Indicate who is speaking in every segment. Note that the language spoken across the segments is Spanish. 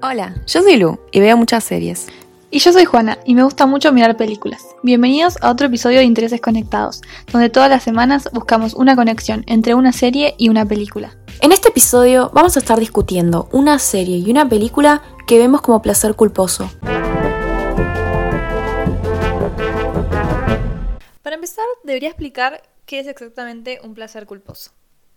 Speaker 1: Hola, yo soy Lu y veo muchas series.
Speaker 2: Y yo soy Juana y me gusta mucho mirar películas. Bienvenidos a otro episodio de Intereses Conectados, donde todas las semanas buscamos una conexión entre una serie y una película.
Speaker 1: En este episodio vamos a estar discutiendo una serie y una película que vemos como placer culposo.
Speaker 2: Para empezar, debería explicar qué es exactamente un placer culposo.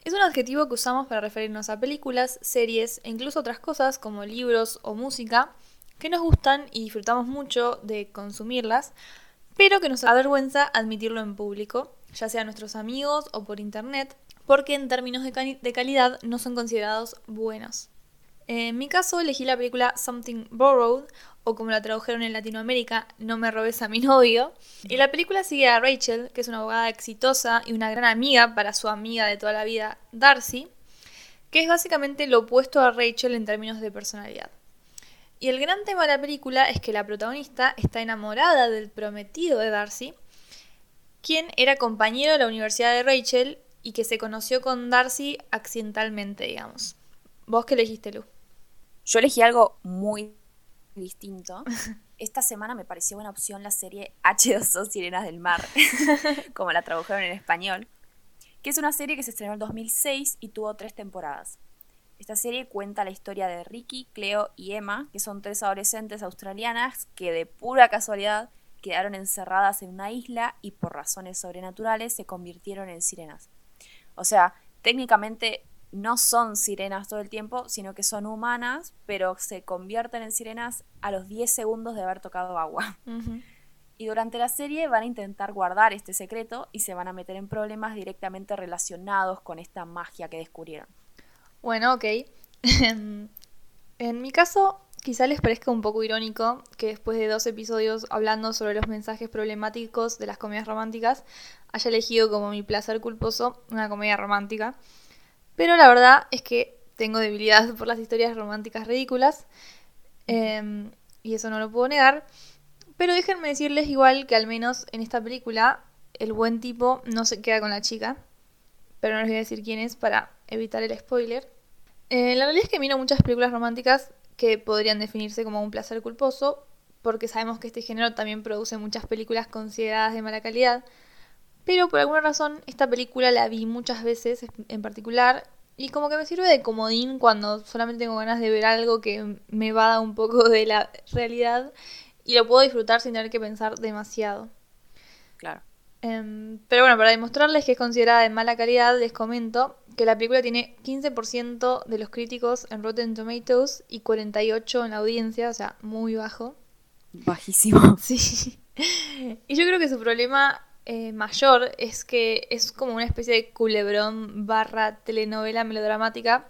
Speaker 2: Es un adjetivo que usamos para referirnos a películas, series e incluso otras cosas como libros o música que nos gustan y disfrutamos mucho de consumirlas, pero que nos avergüenza admitirlo en público, ya sea a nuestros amigos o por internet, porque en términos de, de calidad no son considerados buenos. En mi caso elegí la película Something Borrowed, o como la tradujeron en Latinoamérica, No me robes a mi novio. Y la película sigue a Rachel, que es una abogada exitosa y una gran amiga para su amiga de toda la vida, Darcy, que es básicamente lo opuesto a Rachel en términos de personalidad. Y el gran tema de la película es que la protagonista está enamorada del prometido de Darcy, quien era compañero de la universidad de Rachel y que se conoció con Darcy accidentalmente, digamos. ¿Vos qué elegiste, Lu?
Speaker 3: Yo elegí algo muy distinto. Esta semana me pareció buena opción la serie H2O Sirenas del Mar, como la tradujeron en español, que es una serie que se estrenó en 2006 y tuvo tres temporadas. Esta serie cuenta la historia de Ricky, Cleo y Emma, que son tres adolescentes australianas que de pura casualidad quedaron encerradas en una isla y por razones sobrenaturales se convirtieron en sirenas. O sea, técnicamente no son sirenas todo el tiempo, sino que son humanas, pero se convierten en sirenas a los 10 segundos de haber tocado agua. Y durante la serie van a intentar guardar este secreto y se van a meter en problemas directamente relacionados con esta magia que descubrieron.
Speaker 2: Bueno, ok. en mi caso, quizá les parezca un poco irónico que después de dos episodios hablando sobre los mensajes problemáticos de las comedias románticas, haya elegido como mi placer culposo una comedia romántica. Pero la verdad es que tengo debilidad por las historias románticas ridículas. Em, y eso no lo puedo negar. Pero déjenme decirles igual que al menos en esta película el buen tipo no se queda con la chica. Pero no les voy a decir quién es para evitar el spoiler. Eh, la realidad es que miro muchas películas románticas que podrían definirse como un placer culposo. Porque sabemos que este género también produce muchas películas consideradas de mala calidad. Pero por alguna razón esta película la vi muchas veces en particular y como que me sirve de comodín cuando solamente tengo ganas de ver algo que me va a dar un poco de la realidad y lo puedo disfrutar sin tener que pensar demasiado.
Speaker 3: Claro.
Speaker 2: Em, pero bueno, para demostrarles que es considerada de mala calidad, les comento que la película tiene 15% de los críticos en Rotten Tomatoes y 48% en la audiencia, o sea, muy bajo.
Speaker 3: Bajísimo.
Speaker 2: Sí. Y yo creo que su problema eh, mayor es que es como una especie de culebrón barra telenovela melodramática,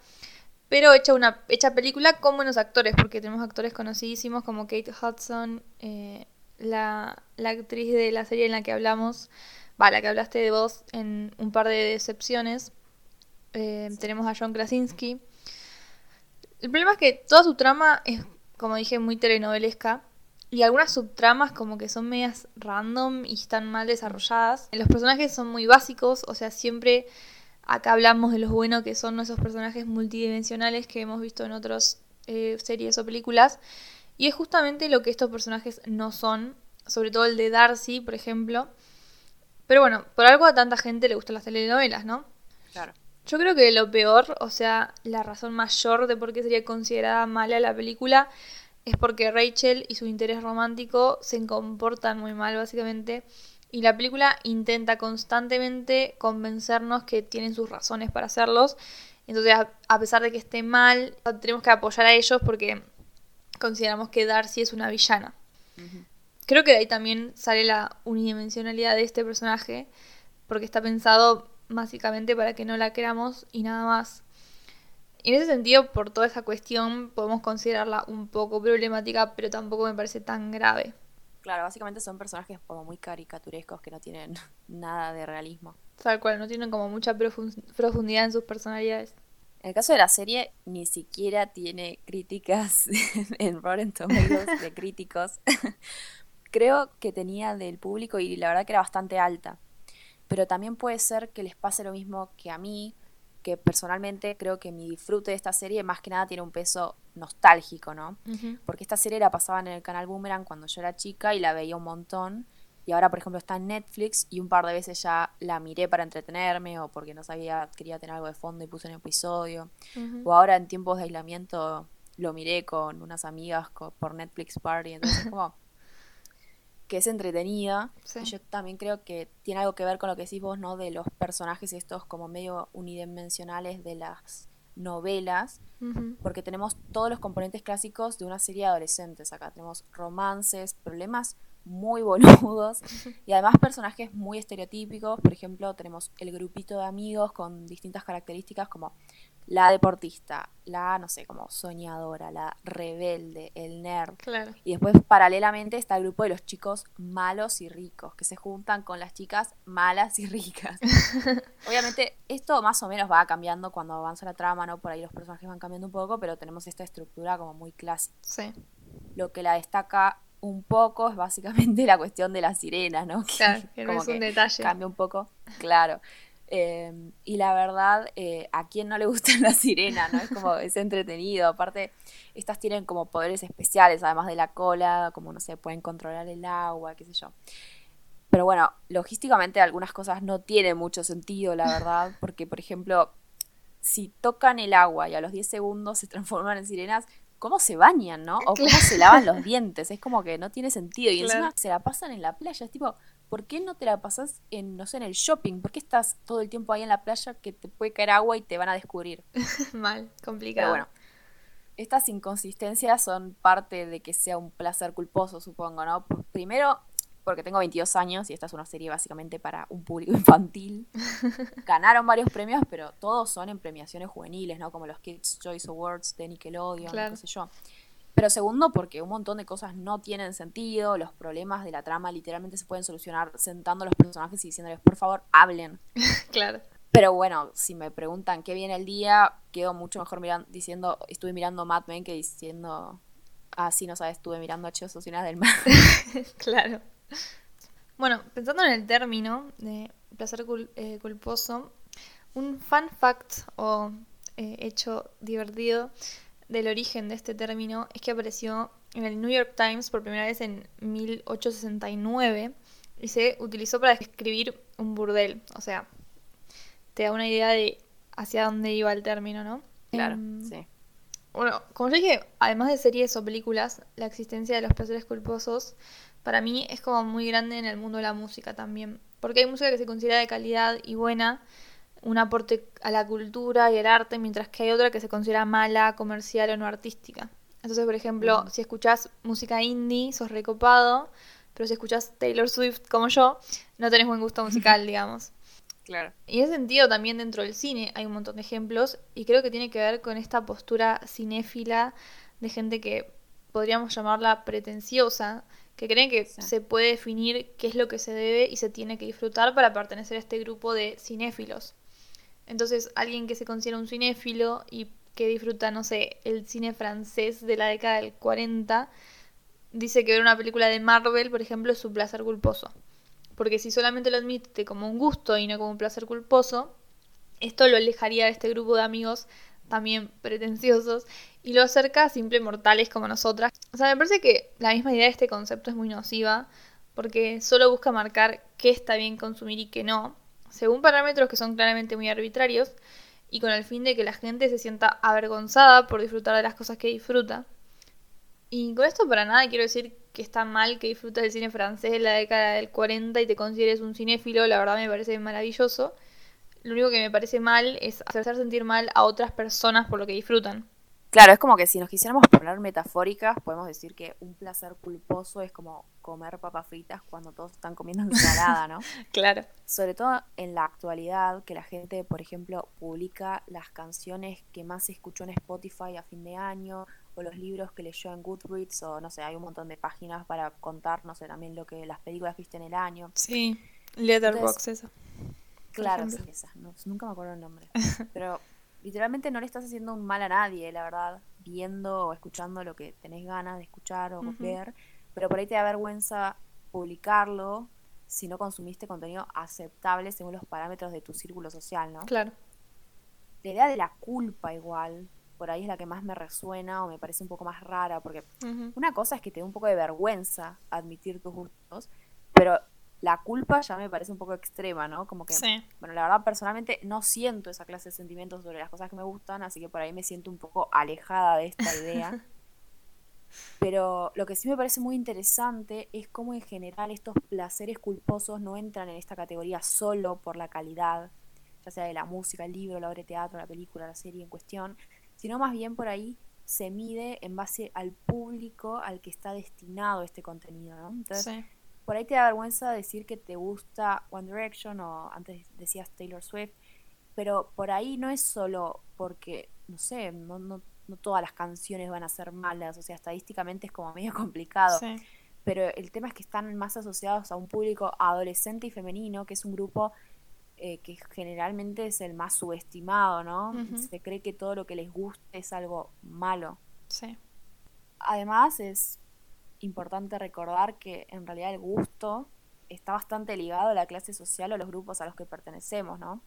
Speaker 2: pero hecha una hecha película con buenos actores, porque tenemos actores conocidísimos como Kate Hudson, eh, la, actriz de la serie en la que hablamos, va, la que hablaste de vos en un par de decepciones. Eh, tenemos a John Krasinski. El problema es que toda su trama es, como dije, muy telenovelesca. Y algunas subtramas como que son medias random y están mal desarrolladas. Los personajes son muy básicos, o sea, siempre acá hablamos de lo bueno que son esos personajes multidimensionales que hemos visto en otras eh, series o películas. Y es justamente lo que estos personajes no son, sobre todo el de Darcy, por ejemplo. Pero bueno, por algo a tanta gente le gustan las telenovelas, ¿no?
Speaker 3: Claro.
Speaker 2: Yo creo que lo peor, o sea, la razón mayor de por qué sería considerada mala la película es porque Rachel y su interés romántico se comportan muy mal, básicamente. Y la película intenta constantemente convencernos que tienen sus razones para hacerlos. Entonces, a pesar de que esté mal, tenemos que apoyar a ellos porque consideramos que Darcy es una villana. Creo que de ahí también sale la unidimensionalidad de este personaje, porque está pensado básicamente para que no la queramos y nada más. En ese sentido, por toda esa cuestión, podemos considerarla un poco problemática, pero tampoco me parece tan grave.
Speaker 3: Claro, básicamente son personajes como muy caricaturescos que no tienen nada de realismo.
Speaker 2: Tal cual, no tienen como mucha profundidad en sus personalidades.
Speaker 3: En el caso de la serie, ni siquiera tiene críticas en Rotten Tomatoes de críticos. Creo que tenía del público y la verdad que era bastante alta. Pero también puede ser que les pase lo mismo que a mí, que personalmente creo que mi disfrute de esta serie más que nada tiene un peso nostálgico, ¿no? Porque esta serie la pasaban en el canal Boomerang cuando yo era chica y la veía un montón. Y ahora, por ejemplo, está en Netflix y un par de veces ya la miré para entretenerme o porque no sabía, quería tener algo de fondo y puse un episodio. O ahora en tiempos de aislamiento lo miré con unas amigas por Netflix Party. Entonces, como que es entretenida. yo también creo que tiene algo que ver con lo que decís vos, ¿no? De los personajes estos como medio unidimensionales de las novelas, porque tenemos todos los componentes clásicos de una serie de adolescentes acá. Tenemos romances, problemas muy boludos y además personajes muy estereotípicos. Por ejemplo, tenemos el grupito de amigos con distintas características como la deportista, la, no sé, como soñadora, la rebelde, el nerd.
Speaker 2: Claro.
Speaker 3: Y después, paralelamente, está el grupo de los chicos malos y ricos, que se juntan con las chicas malas y ricas. Obviamente, esto más o menos va cambiando cuando avanza la trama, ¿no? Por ahí los personajes van cambiando un poco, pero tenemos esta estructura como muy clásica.
Speaker 2: Sí.
Speaker 3: Lo que la destaca un poco es básicamente la cuestión de las sirenas, ¿no?
Speaker 2: claro, que no es un detalle.
Speaker 3: Cambia un poco, claro. Em, y la verdad, eh, a quien no le gustan las sirenas, ¿no? Es como, es entretenido. Aparte, estas tienen como poderes especiales, además de la cola, como, no sé, pueden controlar el agua, qué sé yo. Pero bueno, logísticamente algunas cosas no tienen mucho sentido, la verdad, porque, por ejemplo, si tocan el agua y a los 10 segundos se transforman en sirenas, ¿cómo se bañan, no? O cómo se lavan los dientes. Es como que no tiene sentido. Y encima se la pasan en la playa. Es tipo, ¿por qué no te la pasas en, no sé, en el shopping? ¿Por qué estás todo el tiempo ahí en la playa que te puede caer agua y te van a descubrir?
Speaker 2: Mal, complicado.
Speaker 3: Pero bueno, estas inconsistencias son parte de que sea un placer culposo, supongo, ¿no? Primero, porque tengo 22 años y esta es una serie básicamente para un público infantil. Ganaron varios premios, pero todos son en premiaciones juveniles, ¿no? Como los Kids Choice Awards de Nickelodeon, qué sé yo. Pero segundo, porque un montón de cosas no tienen sentido, los problemas de la trama literalmente se pueden solucionar sentando a los personajes y diciéndoles, por favor, hablen.
Speaker 2: claro.
Speaker 3: Pero bueno, si me preguntan qué viene el día, quedo mucho mejor mirando, diciendo, estuve mirando Mad Men que diciendo, ah, sí, no sabes, estuve mirando H Sociedades del Mar.
Speaker 2: claro. Bueno, pensando en el término de placer eh, culposo, un fun fact o eh, hecho divertido del origen de este término es que apareció en el New York Times por primera vez en 1869 y se utilizó para describir un burdel. O sea, te da una idea de hacia dónde iba el término, ¿no?
Speaker 3: Claro, em, sí.
Speaker 2: Bueno, como yo dije, además de series o películas, la existencia de los placeres culposos para mí es como muy grande en el mundo de la música también. Porque hay música que se considera de calidad y buena, un aporte a la cultura y al arte, mientras que hay otra que se considera mala, comercial o no artística. Entonces, por ejemplo, si escuchás música indie, sos recopado, pero si escuchás Taylor Swift como yo, no tenés buen gusto musical, digamos.
Speaker 3: Claro.
Speaker 2: Y en ese sentido también dentro del cine hay un montón de ejemplos y creo que tiene que ver con esta postura cinéfila de gente que podríamos llamarla pretenciosa, que creen que se puede definir qué es lo que se debe y se tiene que disfrutar para pertenecer a este grupo de cinéfilos. Entonces, alguien que se considera un cinéfilo y que disfruta, no sé, el cine francés de la década del 40, dice que ver una película de Marvel, por ejemplo, es su placer culposo. Porque si solamente lo admite como un gusto y no como un placer culposo, esto lo alejaría de este grupo de amigos también pretenciosos y lo acerca a simples mortales como nosotras. O sea, me parece que la misma idea de este concepto es muy nociva porque solo busca marcar qué está bien consumir y qué no, según parámetros que son claramente muy arbitrarios, y con el fin de que la gente se sienta avergonzada por disfrutar de las cosas que disfruta. Y con esto para nada quiero decir que está mal que disfrutes del cine francés de la década del 40 y te consideres un cinéfilo, la verdad me parece maravilloso. Lo único que me parece mal es hacer sentir mal a otras personas por lo que disfrutan.
Speaker 3: Claro, es como que si nos quisiéramos poner metafóricas, podemos decir que un placer culposo es como comer papas fritas cuando todos están comiendo ensalada, ¿no?
Speaker 2: claro.
Speaker 3: Sobre todo en la actualidad, que la gente, por ejemplo, publica las canciones que más escuchó en Spotify a fin de año, o los libros que leyó en Goodreads, o no sé, hay un montón de páginas para contar, no sé, también lo que las películas viste en el año.
Speaker 2: Sí, Letterboxd, eso.
Speaker 3: Claro, sí, esas, nunca me acuerdo el nombre. Pero literalmente no le estás haciendo un mal a nadie, la verdad, viendo o escuchando lo que tenés ganas de escuchar o ver, pero por ahí te da vergüenza publicarlo si no consumiste contenido aceptable según los parámetros de tu círculo social, ¿no?
Speaker 2: Claro.
Speaker 3: la idea de la culpa igual, por ahí es la que más me resuena o me parece un poco más rara, porque una cosa es que te da un poco de vergüenza admitir tus gustos, pero la culpa ya me parece un poco extrema, ¿no? Como que, bueno, la verdad personalmente no siento esa clase de sentimientos sobre las cosas que me gustan, así que por ahí me siento un poco alejada de esta idea. Pero lo que sí me parece muy interesante es cómo en general estos placeres culposos no entran en esta categoría solo por la calidad, ya sea de la música, el libro, la obra de teatro, la película, la serie en cuestión, sino más bien por ahí se mide en base al público al que está destinado este contenido, ¿no? Entonces, por ahí te da vergüenza decir que te gusta One Direction o antes decías Taylor Swift, pero por ahí no es solo porque, no sé, no, no, no todas las canciones van a ser malas, o sea, estadísticamente es como medio complicado. Pero el tema es que están más asociados a un público adolescente y femenino, que es un grupo eh, que generalmente es el más subestimado, ¿no? Se cree que todo lo que les guste es algo malo. Sí. Además, es importante recordar que en realidad el gusto está bastante ligado a la clase social o a los grupos a los que pertenecemos, ¿no?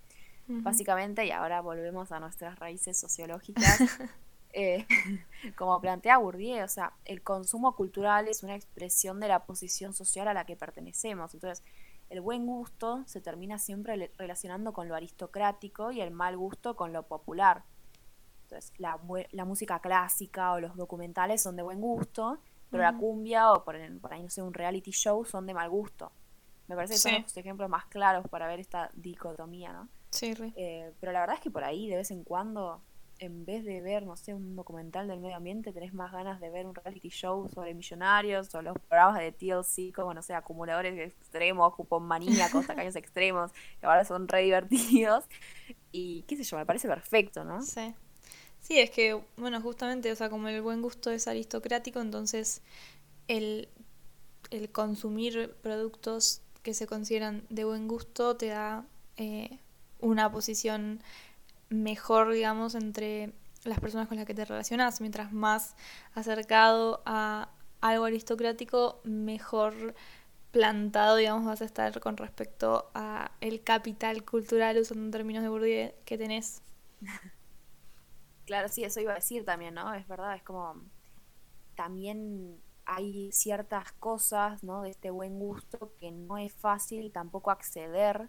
Speaker 3: Básicamente, y ahora volvemos a nuestras raíces sociológicas, eh, como plantea Bourdieu, o sea, el consumo cultural es una expresión de la posición social a la que pertenecemos. Entonces, el buen gusto se termina siempre relacionando con lo aristocrático y el mal gusto con lo popular. Entonces, la, la música clásica o los documentales son de buen gusto, pero la cumbia o por, ahí, no sé, un reality show son de mal gusto. Me parece que son los ejemplos más claros para ver esta dicotomía, ¿no?
Speaker 2: Sí,
Speaker 3: eh, pero la verdad es que por ahí, de vez en cuando, en vez de ver, no sé, un documental del medio ambiente, tenés más ganas de ver un reality show sobre millonarios o los programas de TLC como, no sé, acumuladores extremos, cupón maníacos, tacaños extremos, que ahora son re divertidos. Y qué sé yo, me parece perfecto, ¿no?
Speaker 2: Sí. Sí, es que, bueno, justamente, o sea, como el buen gusto es aristocrático, entonces el, consumir productos que se consideran de buen gusto te da eh, una posición mejor, digamos, entre las personas con las que te relacionas. Mientras más acercado a algo aristocrático, mejor plantado, digamos, vas a estar con respecto a el capital cultural, usando términos de Bourdieu, que tenés.
Speaker 3: Claro, sí, eso iba a decir también, ¿no? Es verdad, es como también hay ciertas cosas, ¿no? De este buen gusto que no es fácil tampoco acceder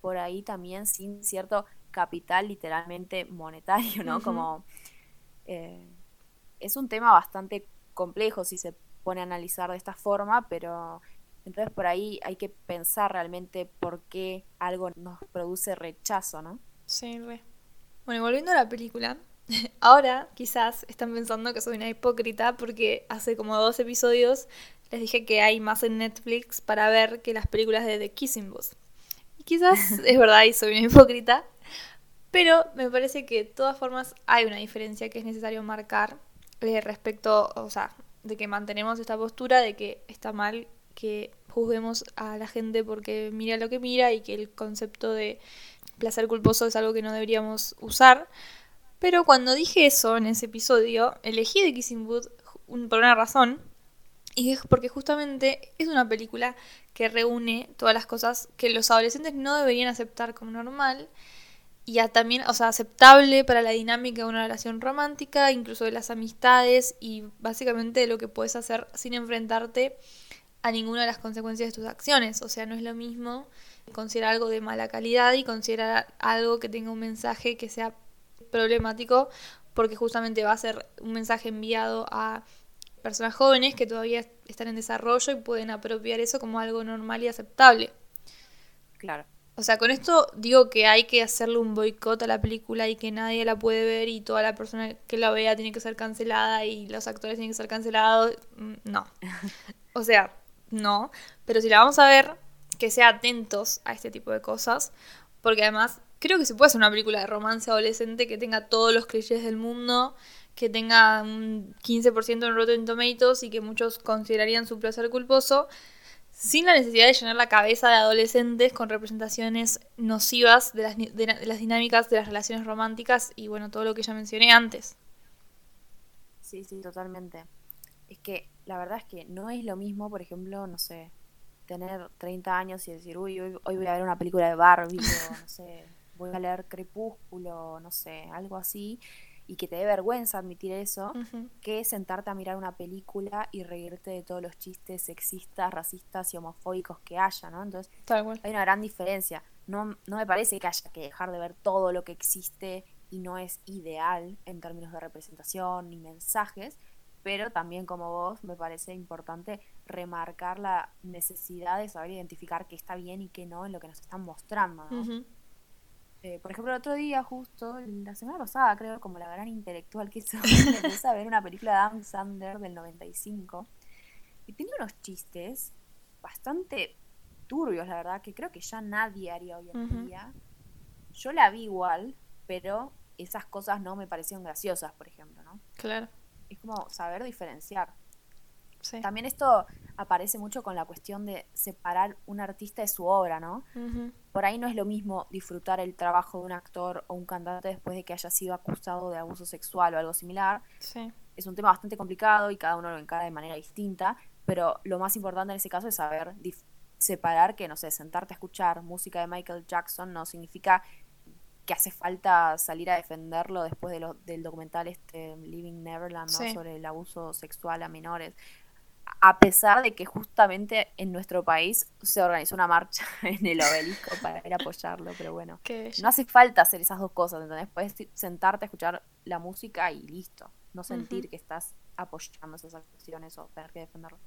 Speaker 3: por ahí también sin cierto capital literalmente monetario, ¿no? Como eh, es un tema bastante complejo si se pone a analizar de esta forma, pero entonces por ahí hay que pensar realmente por qué algo nos produce rechazo, ¿no?
Speaker 2: Sí, re. Bueno, volviendo a la película, Ahora quizás están pensando que soy una hipócrita porque hace como dos episodios les dije que hay más en Netflix para ver que las películas de The Kissing Booth. Y quizás es verdad y soy una hipócrita, pero me parece que de todas formas hay una diferencia que es necesario marcar eh, respecto, o sea, de que mantenemos esta postura de que está mal que juzguemos a la gente porque mira lo que mira y que el concepto de placer culposo es algo que no deberíamos usar. Pero cuando dije eso en ese episodio, elegí The Kissing Booth por una razón. Y es porque justamente es una película que reúne todas las cosas que los adolescentes no deberían aceptar como normal. Y también, o sea, aceptable para la dinámica de una relación romántica, incluso de las amistades y básicamente de lo que puedes hacer sin enfrentarte a ninguna de las consecuencias de tus acciones. O sea, no es lo mismo considerar algo de mala calidad y considerar algo que tenga un mensaje que sea problemático porque justamente va a ser un mensaje enviado a personas jóvenes que todavía están en desarrollo y pueden apropiar eso como algo normal y aceptable.
Speaker 3: Claro.
Speaker 2: O sea, con esto digo que hay que hacerle un boicot a la película y que nadie la puede ver y toda la persona que la vea tiene que ser cancelada y los actores tienen que ser cancelados. Mm, no. O sea, no. Pero si la vamos a ver, que sea atentos a este tipo de cosas. Porque además creo que se puede hacer una película de romance adolescente que tenga todos los clichés del mundo, que tenga un 15% en Rotten Tomatoes y que muchos considerarían su placer culposo, sin la necesidad de llenar la cabeza de adolescentes con representaciones nocivas de las, de las dinámicas de las relaciones románticas y bueno, todo lo que ya mencioné antes.
Speaker 3: Sí, sí, totalmente. Es que la verdad es que no es lo mismo, por ejemplo, no sé, tener 30 años y decir, uy, hoy, hoy voy a ver una película de Barbie o no sé, voy a leer Crepúsculo, no sé, algo así, y que te dé vergüenza admitir eso, que sentarte a mirar una película y reírte de todos los chistes sexistas, racistas y homofóbicos que haya, ¿no? Entonces, hay una gran diferencia. No, no me parece que haya que dejar de ver todo lo que existe y no es ideal en términos de representación ni mensajes, pero también como vos me parece importante remarcar la necesidad de saber identificar qué está bien y qué no en lo que nos están mostrando. Eh, por ejemplo, el otro día, justo, la semana pasada, creo, como la gran intelectual que soy, puse a ver una película de Adam Sandler del 95 y tiene unos chistes bastante turbios, la verdad, que creo que ya nadie haría hoy en día. Yo la vi igual, pero esas cosas no me parecieron graciosas, por ejemplo, ¿no?
Speaker 2: Claro.
Speaker 3: Es como saber diferenciar. También esto aparece mucho con la cuestión de separar un artista de su obra, ¿no? Por ahí no es lo mismo disfrutar el trabajo de un actor o un cantante después de que haya sido acusado de abuso sexual o algo similar.
Speaker 2: Sí.
Speaker 3: Es un tema bastante complicado y cada uno lo encara de manera distinta, pero lo más importante en ese caso es saber separar que, no sé, sentarte a escuchar música de Michael Jackson no significa que hace falta salir a defenderlo después de lo, del documental este Living Neverland sobre el abuso sexual a menores. A pesar de que justamente en nuestro país se organizó una marcha en el obelisco para ir a apoyarlo, pero bueno, no hace falta hacer esas dos cosas, ¿entendés? Puedes sentarte a escuchar la música y listo, no sentir que estás apoyando esas acciones o tener que defenderlo.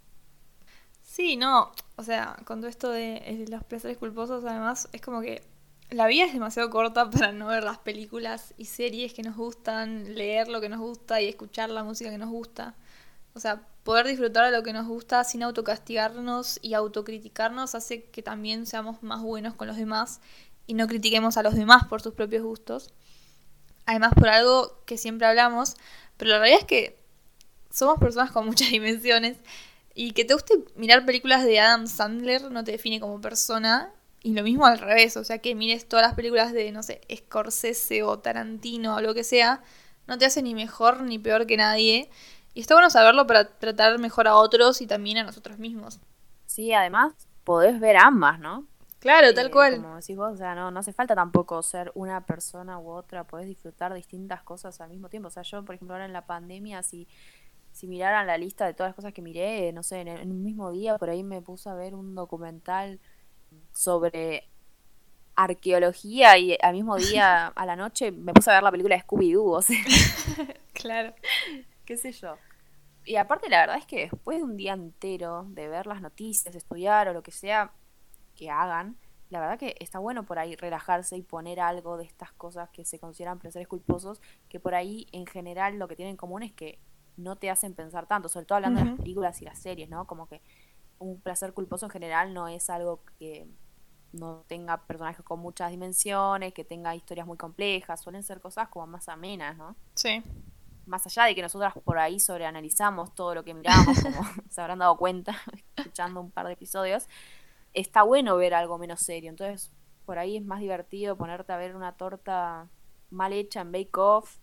Speaker 2: Sí, no, o sea, con todo esto de eh, los placeres culposos, además, es como que la vida es demasiado corta para no ver las películas y series que nos gustan, leer lo que nos gusta y escuchar la música que nos gusta. O sea, poder disfrutar de lo que nos gusta sin autocastigarnos y autocriticarnos hace que también seamos más buenos con los demás y no critiquemos a los demás por sus propios gustos. Además, por algo que siempre hablamos, pero la realidad es que somos personas con muchas dimensiones y que te guste mirar películas de Adam Sandler no te define como persona y lo mismo al revés, o sea, que mires todas las películas de, no sé, Scorsese o Tarantino o lo que sea, no te hace ni mejor ni peor que nadie. Y está bueno saberlo para tratar mejor a otros y también a nosotros mismos.
Speaker 3: Sí, además podés ver ambas, ¿no?
Speaker 2: Claro, tal cual.
Speaker 3: Como decís vos, o sea, no, no hace falta tampoco ser una persona u otra, podés disfrutar distintas cosas al mismo tiempo. O sea, yo, por ejemplo, ahora en la pandemia, si, si miraran la lista de todas las cosas que miré, no sé, en, en un mismo día, por ahí me puse a ver un documental sobre arqueología y al mismo día a la noche me puse a ver la película de Scooby-Doo, o sea.
Speaker 2: claro.
Speaker 3: ¿Qué sé yo? Y aparte la verdad es que después de un día entero de ver las noticias, estudiar o lo que sea que hagan, la verdad que está bueno por ahí relajarse y poner algo de estas cosas que se consideran placeres culposos, que por ahí en general lo que tienen en común es que no te hacen pensar tanto, sobre todo hablando de las películas y las series, ¿no? Como que un placer culposo en general no es algo que no tenga personajes con muchas dimensiones, que tenga historias muy complejas, suelen ser cosas como más amenas, ¿no?
Speaker 2: Sí.
Speaker 3: Más allá de que nosotras por ahí sobreanalizamos todo lo que miramos, como se habrán dado cuenta escuchando un par de episodios, está bueno ver algo menos serio. Entonces, por ahí es más divertido ponerte a ver una torta mal hecha en Bake Off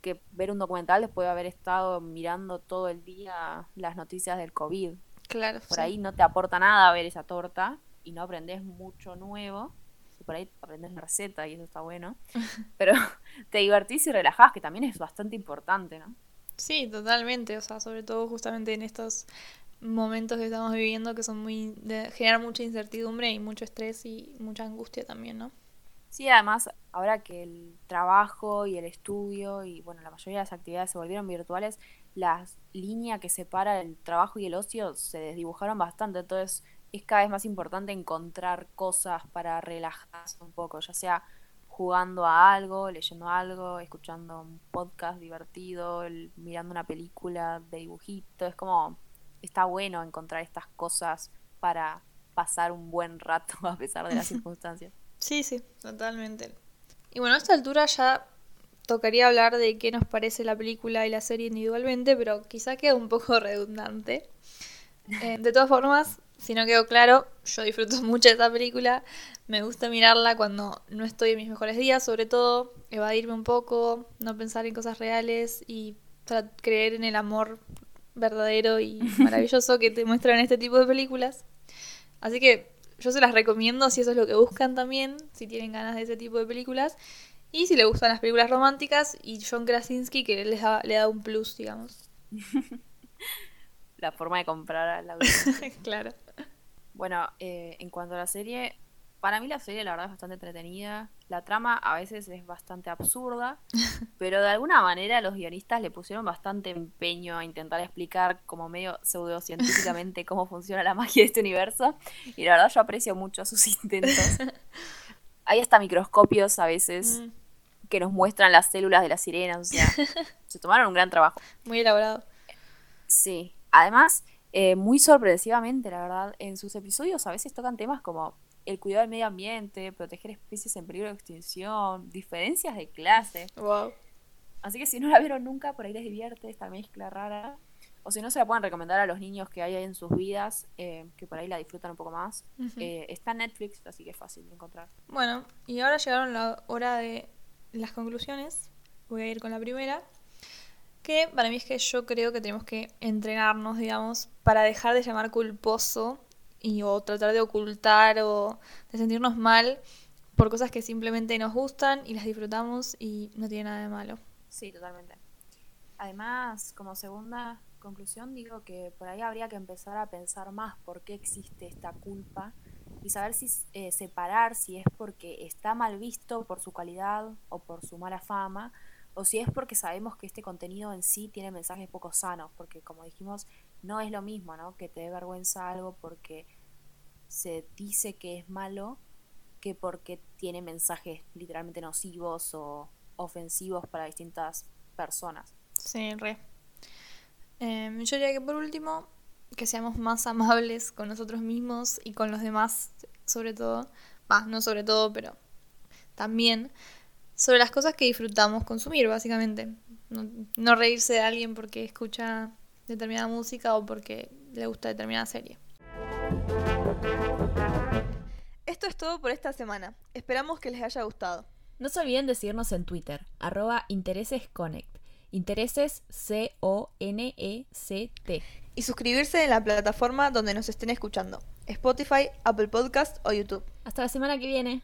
Speaker 3: que ver un documental después de haber estado mirando todo el día las noticias del COVID.
Speaker 2: Claro.
Speaker 3: Por ahí no te aporta nada ver esa torta y no aprendes mucho nuevo. Por ahí aprendes la receta y eso está bueno. Pero te divertís y relajás, que también es bastante importante, ¿no?
Speaker 2: Sí, totalmente. O sea, sobre todo justamente en estos momentos que estamos viviendo que son muy. De, generan mucha incertidumbre y mucho estrés y mucha angustia también, ¿no?
Speaker 3: Sí, además, ahora que el trabajo y el estudio y bueno, la mayoría de las actividades se volvieron virtuales, la línea que separa el trabajo y el ocio se desdibujaron bastante, entonces es cada vez más importante encontrar cosas para relajarse un poco, ya sea jugando a algo, leyendo algo, escuchando un podcast divertido, mirando una película de dibujito, es como está bueno encontrar estas cosas para pasar un buen rato a pesar de las circunstancias.
Speaker 2: Sí, sí, totalmente. Y bueno, a esta altura ya tocaría hablar de qué nos parece la película y la serie individualmente, pero quizá queda un poco redundante. Eh, de todas formas, si no quedó claro, yo disfruto mucho de esta película. Me gusta mirarla cuando no estoy en mis mejores días, sobre todo evadirme un poco, no pensar en cosas reales y creer en el amor verdadero y maravilloso que te muestran este tipo de películas. Así que yo se las recomiendo si eso es lo que buscan también, si tienen ganas de ese tipo de películas. Y si les gustan las películas románticas y John Krasinski que les da, le da un plus, digamos.
Speaker 3: La forma de comprar a la
Speaker 2: claro.
Speaker 3: Bueno, eh, en cuanto a la serie, para mí la serie la verdad es bastante entretenida. La trama a veces es bastante absurda, pero de alguna manera los guionistas le pusieron bastante empeño a intentar explicar como medio pseudocientíficamente cómo funciona la magia de este universo. Y la verdad yo aprecio mucho sus intentos. Hay hasta microscopios a veces mm. que nos muestran las células de las sirenas, o sea, se tomaron un gran trabajo.
Speaker 2: Muy elaborado.
Speaker 3: Sí, además, eh, muy sorpresivamente, la verdad, en sus episodios a veces tocan temas como el cuidado del medio ambiente, proteger especies en peligro de extinción, diferencias de clase.
Speaker 2: Wow.
Speaker 3: Así que si no la vieron nunca, por ahí les divierte esta mezcla rara. O si no, se la pueden recomendar a los niños que hay en sus vidas, eh, que por ahí la disfrutan un poco más. Eh, está en Netflix, así que es fácil de encontrar.
Speaker 2: Bueno, y ahora llegaron la hora de las conclusiones. Voy a ir con la primera. Que para mí es que yo creo que tenemos que entrenarnos, digamos, para dejar de llamar culposo y o tratar de ocultar o de sentirnos mal por cosas que simplemente nos gustan y las disfrutamos y no tiene nada de malo.
Speaker 3: Sí, totalmente. Además, como segunda conclusión, digo que por ahí habría que empezar a pensar más por qué existe esta culpa y saber si eh, separar si es porque está mal visto por su calidad o por su mala fama o si es porque sabemos que este contenido en sí tiene mensajes poco sanos, porque como dijimos, no es lo mismo, ¿no? Que te dé vergüenza algo porque se dice que es malo que porque tiene mensajes literalmente nocivos o ofensivos para distintas personas.
Speaker 2: Sí, re. Em, yo diría que por último, que seamos más amables con nosotros mismos y con los demás, sobre todo. Va, no sobre todo, pero también sobre las cosas que disfrutamos consumir, básicamente. no reírse de alguien porque escucha determinada música o porque le gusta determinada serie. Esto es todo por esta semana. Esperamos que les haya gustado.
Speaker 1: No se olviden de seguirnos en Twitter, arroba interesesconnect. Intereses C-O-N-E-C-T.
Speaker 2: Y suscribirse en la plataforma donde nos estén escuchando. Spotify, Apple Podcast o YouTube.
Speaker 1: Hasta la semana que viene.